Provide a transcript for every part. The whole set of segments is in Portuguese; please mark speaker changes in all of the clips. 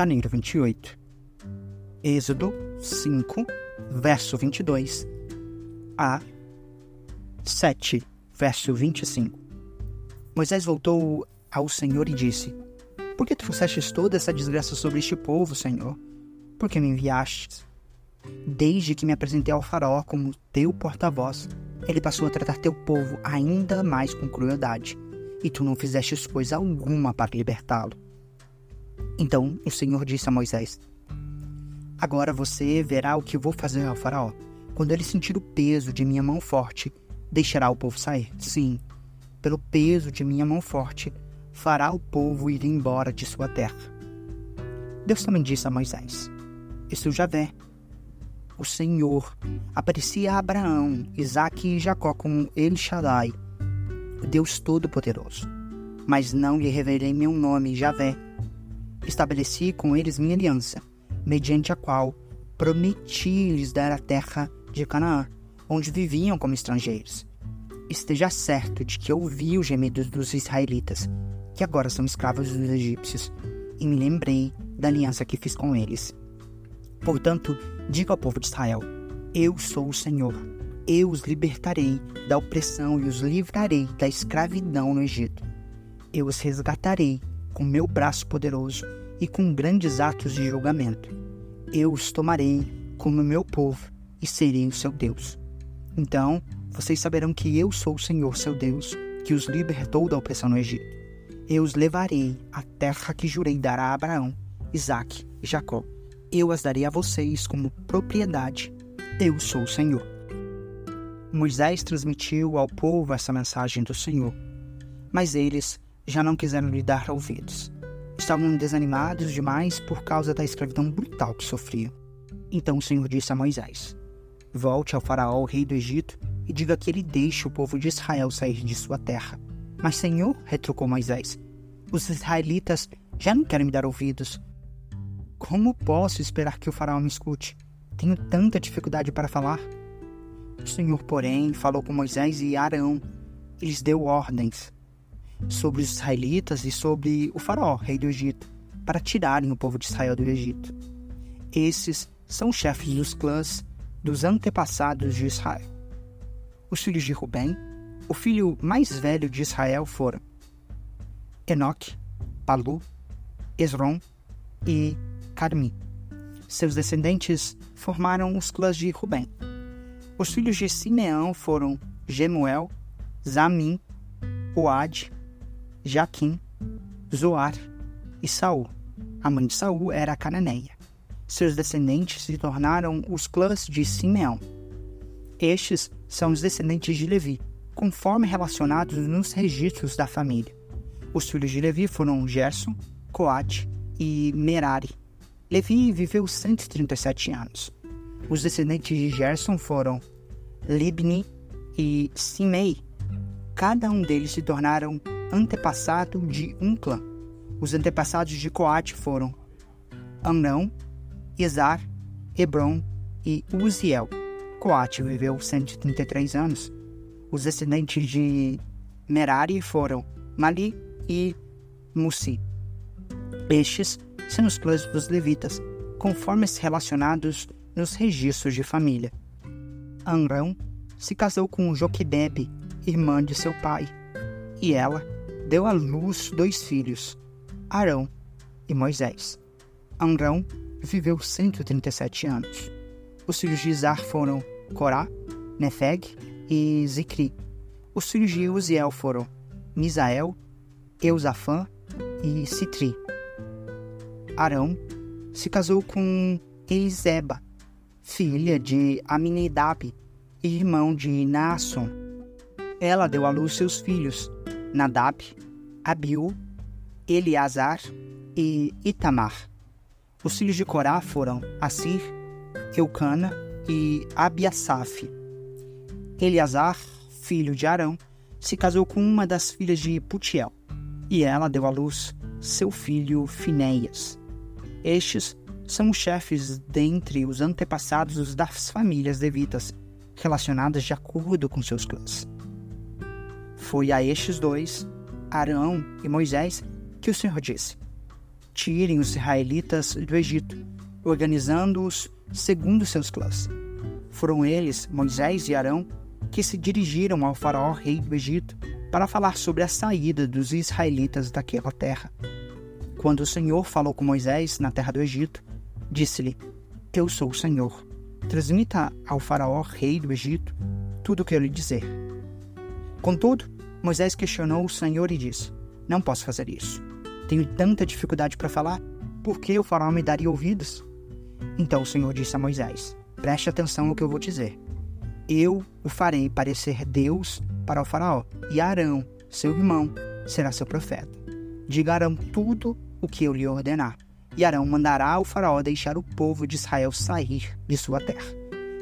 Speaker 1: janeiro 28. Êxodo 5, verso 22 a 7, verso 25. Moisés voltou ao Senhor e disse: Por que trouxestes toda essa desgraça sobre este povo, Senhor? Por que me enviastes? Desde que me apresentei ao faraó como teu porta-voz, ele passou a tratar teu povo ainda mais com crueldade, e tu não fizestes coisa alguma para libertá-lo. Então o Senhor disse a Moisés: Agora você verá o que vou fazer ao faraó. Quando ele sentir o peso de minha mão forte, deixará o povo sair. Sim, pelo peso de minha mão forte, fará o povo ir embora de sua terra. Deus também disse a Moisés: Estou Javé, o Senhor, aparecia a Abraão, Isaque e Jacó como El Shaddai, o Deus Todo-Poderoso. Mas não lhe revelei meu nome, Javé. Estabeleci com eles minha aliança, mediante a qual prometi lhes dar a terra de Canaã, onde viviam como estrangeiros. Esteja certo de que ouvi os gemidos dos israelitas, que agora são escravos dos egípcios, e me lembrei da aliança que fiz com eles. Portanto, diga ao povo de Israel: Eu sou o Senhor. Eu os libertarei da opressão e os livrarei da escravidão no Egito. Eu os resgatarei com meu braço poderoso e com grandes atos de julgamento. Eu os tomarei como meu povo e serei o seu Deus. Então vocês saberão que eu sou o Senhor, seu Deus, que os libertou da opressão no Egito. Eu os levarei à terra que jurei dar a Abraão, Isaque e Jacó eu as darei a vocês como propriedade. Eu sou o Senhor. Moisés transmitiu ao povo essa mensagem do Senhor, mas eles já não quiseram lhe dar ouvidos. Estavam desanimados demais por causa da escravidão brutal que sofriam. Então o Senhor disse a Moisés: Volte ao Faraó, rei do Egito, e diga que ele deixe o povo de Israel sair de sua terra. Mas, Senhor, retrucou Moisés, os israelitas já não querem me dar ouvidos. Como posso esperar que o faraó me escute? Tenho tanta dificuldade para falar. O Senhor, porém, falou com Moisés e Arão e lhes deu ordens sobre os israelitas e sobre o faraó, rei do Egito, para tirarem o povo de Israel do Egito. Esses são chefes dos clãs dos antepassados de Israel. Os filhos de Rubem, o filho mais velho de Israel foram Enoque, Palu, Esron e Carmi. Seus descendentes formaram os clãs de Rubem. Os filhos de Simeão foram Gemuel, Zamim, Oad, Jaquim, Zoar e Saul. A mãe de Saul era cananeia. Seus descendentes se tornaram os clãs de Simeão. Estes são os descendentes de Levi, conforme relacionados nos registros da família. Os filhos de Levi foram Gerson, Coate e Merari. Levi viveu 137 anos. Os descendentes de Gerson foram Libni e Simei. Cada um deles se tornaram antepassado de um clã. Os antepassados de Coate foram Amrão, Izar, Hebron e Uziel. Coate viveu 133 anos. Os descendentes de Merari foram Mali e Musi. Estes são os clãs dos levitas, conforme relacionados nos registros de família. Anrão se casou com Joquebebe, irmã de seu pai, e ela deu à luz dois filhos, Arão e Moisés. Anrão viveu 137 anos. Os filhos de Izar foram Corá, Nefeg e Zicri. Os filhos de Uziel foram Misael, Eusafã e Citri. Arão se casou com Eliseba, filha de Aminadab, irmão de Naasson. Ela deu à luz seus filhos, Nadab, Abiú, Eleazar e Itamar. Os filhos de Corá foram Assir, Eucana e Abiasaf. Eleazar, filho de Arão, se casou com uma das filhas de Putiel, e ela deu à luz seu filho Finéias. Estes são os chefes dentre os antepassados das famílias levitas, relacionadas de acordo com seus clãs. Foi a estes dois, Arão e Moisés, que o Senhor disse: tirem os israelitas do Egito, organizando-os segundo seus clãs. Foram eles, Moisés e Arão, que se dirigiram ao faraó rei do Egito para falar sobre a saída dos israelitas daquela terra. Quando o Senhor falou com Moisés na terra do Egito, disse-lhe: Eu sou o Senhor. Transmita ao faraó rei do Egito tudo o que eu lhe dizer. Contudo, Moisés questionou o Senhor e disse: Não posso fazer isso. Tenho tanta dificuldade para falar, por que o faraó me daria ouvidos? Então o Senhor disse a Moisés: Preste atenção no que eu vou dizer. Eu o farei parecer Deus para o Faraó, e Arão, seu irmão, será seu profeta. Diga Arão tudo o que eu lhe ordenar, e Arão mandará ao Faraó deixar o povo de Israel sair de sua terra.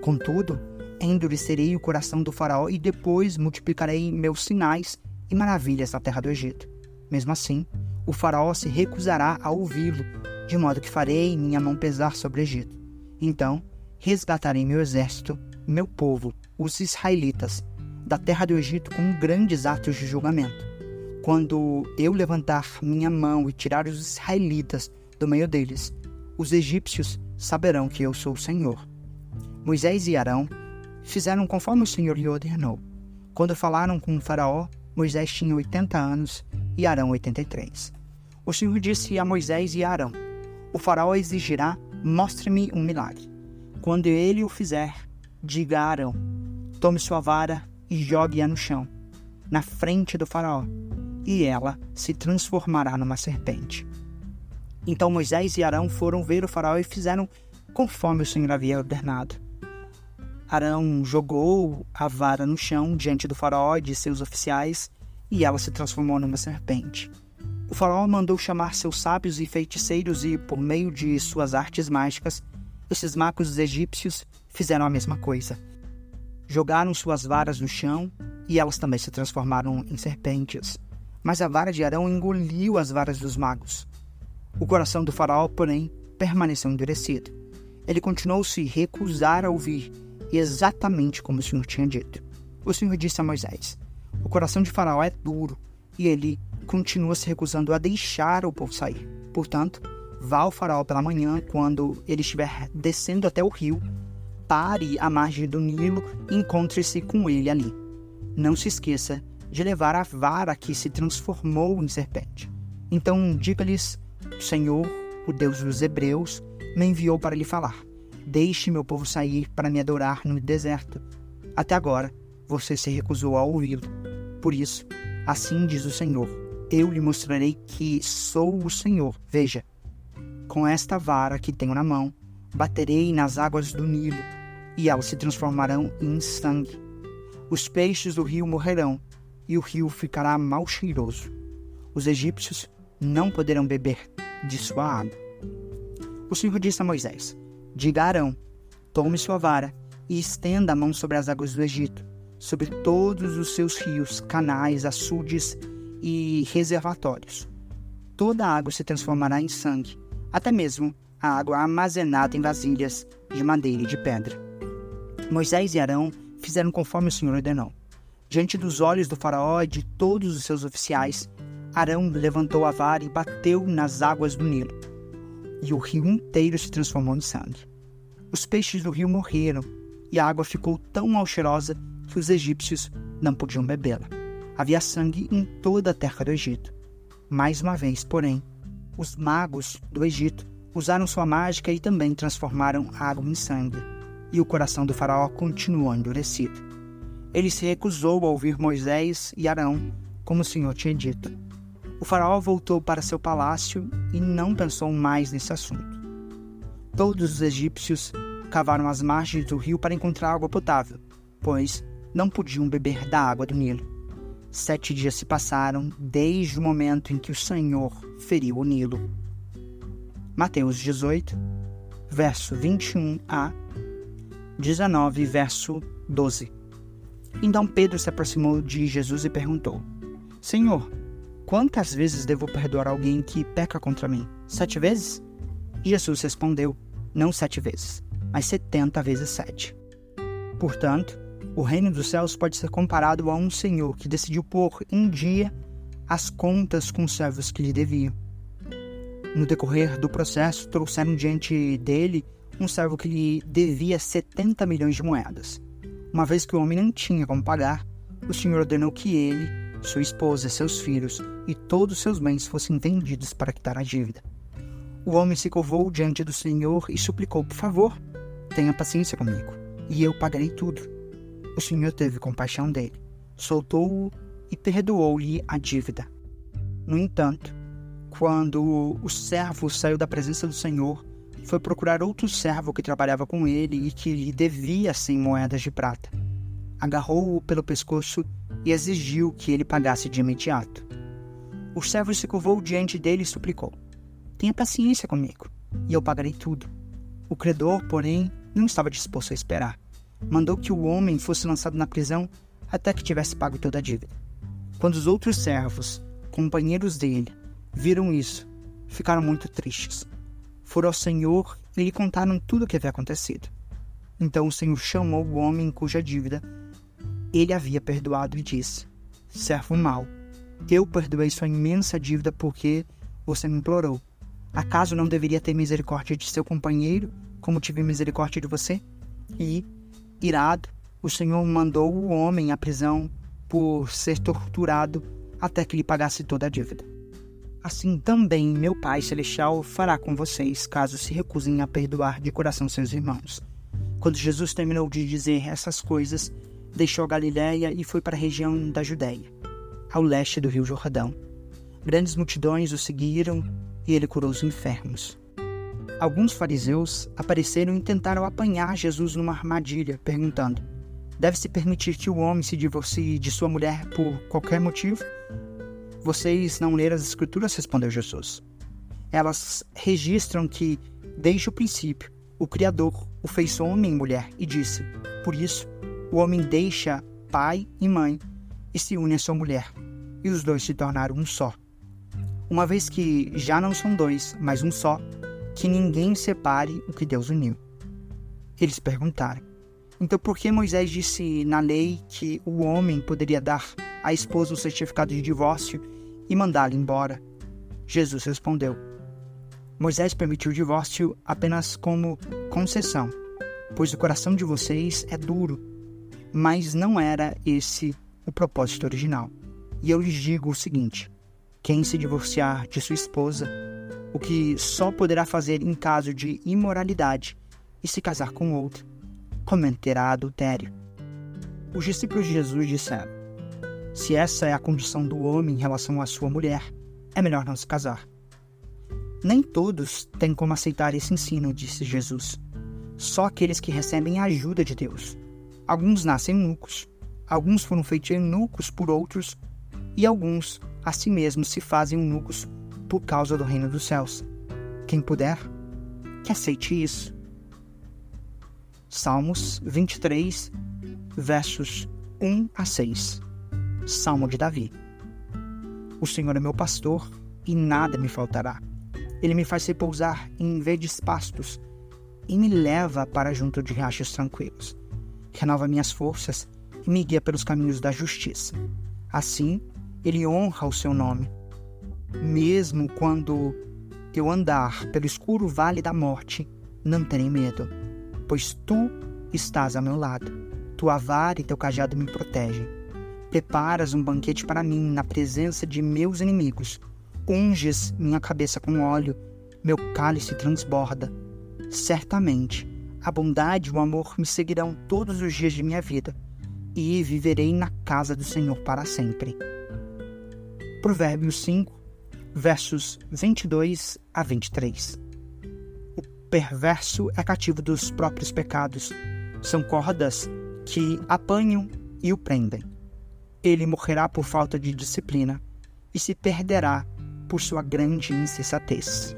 Speaker 1: Contudo, endurecerei o coração do Faraó e depois multiplicarei meus sinais e maravilhas na terra do Egito. Mesmo assim, o Faraó se recusará a ouvi-lo, de modo que farei minha mão pesar sobre o Egito. Então, resgatarei meu exército, meu povo, os israelitas, da terra do Egito com grandes atos de julgamento. Quando eu levantar minha mão e tirar os israelitas do meio deles, os egípcios saberão que eu sou o Senhor. Moisés e Arão fizeram conforme o Senhor lhe ordenou. Quando falaram com o Faraó, Moisés tinha 80 anos e Arão 83. O Senhor disse a Moisés e a Arão: O Faraó exigirá: Mostre-me um milagre. Quando ele o fizer, diga a Arão: Tome sua vara e jogue-a no chão, na frente do Faraó, e ela se transformará numa serpente. Então Moisés e Arão foram ver o Faraó e fizeram conforme o Senhor havia ordenado. Arão jogou a vara no chão diante do Faraó e de seus oficiais, e ela se transformou numa serpente. O faraó mandou chamar seus sábios e feiticeiros e, por meio de suas artes mágicas, esses magos egípcios fizeram a mesma coisa. Jogaram suas varas no chão e elas também se transformaram em serpentes. Mas a vara de Arão engoliu as varas dos magos. O coração do faraó, porém, permaneceu endurecido. Ele continuou se recusar a ouvir, exatamente como o Senhor tinha dito. O Senhor disse a Moisés: O coração de Faraó é duro e ele continua se recusando a deixar o povo sair. Portanto, vá ao Faraó pela manhã, quando ele estiver descendo até o rio, pare à margem do Nilo e encontre-se com ele ali. Não se esqueça de levar a vara que se transformou em serpente. Então diga-lhes: O Senhor, o Deus dos Hebreus, me enviou para lhe falar. Deixe meu povo sair para me adorar no deserto. Até agora, você se recusou a ouvi-lo. Por isso, assim diz o Senhor: Eu lhe mostrarei que sou o Senhor. Veja, com esta vara que tenho na mão, baterei nas águas do Nilo, e elas se transformarão em sangue. Os peixes do rio morrerão, e o rio ficará mal cheiroso. Os egípcios não poderão beber de sua água. O Senhor disse a Moisés: Diga a Arão: Tome sua vara e estenda a mão sobre as águas do Egito, sobre todos os seus rios, canais, açudes e reservatórios. Toda a água se transformará em sangue, até mesmo a água armazenada em vasilhas de madeira e de pedra. Moisés e Arão fizeram conforme o Senhor ordenou. Diante dos olhos do Faraó e de todos os seus oficiais, Arão levantou a vara e bateu nas águas do Nilo e o rio inteiro se transformou em sangue. Os peixes do rio morreram e a água ficou tão mal cheirosa que os egípcios não podiam bebê-la. Havia sangue em toda a terra do Egito. Mais uma vez, porém, os magos do Egito usaram sua mágica e também transformaram a água em sangue, e o coração do faraó continuou endurecido. Ele se recusou a ouvir Moisés e Arão, como o Senhor tinha dito, o faraó voltou para seu palácio e não pensou mais nesse assunto. Todos os egípcios cavaram as margens do rio para encontrar água potável, pois não podiam beber da água do Nilo. Sete dias se passaram desde o momento em que o Senhor feriu o Nilo. Mateus 18, verso 21 a 19, verso 12. Então Pedro se aproximou de Jesus e perguntou: Senhor, Quantas vezes devo perdoar alguém que peca contra mim? Sete vezes? Jesus respondeu: Não sete vezes, mas setenta vezes sete. Portanto, o reino dos céus pode ser comparado a um senhor que decidiu pôr em dia as contas com os servos que lhe deviam. No decorrer do processo, trouxeram diante dele um servo que lhe devia 70 milhões de moedas. Uma vez que o homem não tinha como pagar, o Senhor ordenou que ele, sua esposa, seus filhos e todos seus bens fossem vendidos para quitar a dívida. O homem se curvou diante do Senhor e suplicou: Por favor, tenha paciência comigo, e eu pagarei tudo. O Senhor teve compaixão dele, soltou-o e perdoou-lhe a dívida. No entanto, quando o servo saiu da presença do Senhor, foi procurar outro servo que trabalhava com ele e que lhe devia cem moedas de prata. Agarrou-o pelo pescoço e exigiu que ele pagasse de imediato. O servo se curvou diante dele e suplicou: Tenha paciência comigo, e eu pagarei tudo. O credor, porém, não estava disposto a esperar. Mandou que o homem fosse lançado na prisão até que tivesse pago toda a dívida. Quando os outros servos, companheiros dele, viram isso, ficaram muito tristes. Foram ao Senhor e lhe contaram tudo o que havia acontecido. Então o Senhor chamou o homem cuja dívida ele havia perdoado e disse: Servo mau, eu perdoei sua imensa dívida porque você me implorou. Acaso não deveria ter misericórdia de seu companheiro, como tive misericórdia de você? E, irado, o Senhor mandou o homem à prisão por ser torturado até que lhe pagasse toda a dívida. Assim também meu Pai Celestial fará com vocês, caso se recusem a perdoar de coração seus irmãos. Quando Jesus terminou de dizer essas coisas, deixou a Galiléia e foi para a região da Judéia, ao leste do rio Jordão. Grandes multidões o seguiram e ele curou os enfermos. Alguns fariseus apareceram e tentaram apanhar Jesus numa armadilha, perguntando: Deve-se permitir que o homem se divorcie de sua mulher por qualquer motivo? Vocês não leram as Escrituras? respondeu Jesus. Elas registram que, desde o princípio, o Criador o fez homem e mulher e disse: Por isso, o homem deixa pai e mãe e se une à sua mulher, e os dois se tornaram um só. Uma vez que já não são dois, mas um só, que ninguém separe o que Deus uniu. Eles perguntaram: Então por que Moisés disse na lei que o homem poderia dar à esposa o certificado de divórcio e mandá-la embora? Jesus respondeu: Moisés permitiu o divórcio apenas como concessão, pois o coração de vocês é duro. Mas não era esse o propósito original. E eu lhes digo o seguinte: quem se divorciar de sua esposa, o que só poderá fazer em caso de imoralidade, e se casar com outra, cometerá adultério. Os discípulos de Jesus disseram: se essa é a condição do homem em relação à sua mulher, é melhor não se casar. Nem todos têm como aceitar esse ensino, disse Jesus. Só aqueles que recebem a ajuda de Deus. Alguns nascem eunucos, alguns foram feitos eunucos por outros, e alguns a si mesmos se fazem eunucos por causa do reino dos céus. Quem puder, que aceite isso. Salmos 23, versos 1 a 6. Salmo de Davi. O Senhor é meu pastor e nada me faltará. Ele me faz repousar em verdes pastos e me leva para junto de riachos tranquilos. Renova minhas forças e me guia pelos caminhos da justiça. Assim, ele honra o seu nome. Mesmo quando eu andar pelo escuro vale da morte, não terei medo, pois tu estás a meu lado. Tua vara e teu cajado me protegem Preparas um banquete para mim na presença de meus inimigos. Unges minha cabeça com óleo, meu cálice transborda. Certamente, a bondade e o amor me seguirão todos os dias de minha vida, e viverei na casa do Senhor para sempre. Provérbios 5, versos 22 a 23. O perverso é cativo dos próprios pecados. São cordas que apanham e o prendem ele morrerá por falta de disciplina e se perderá por sua grande insensatez.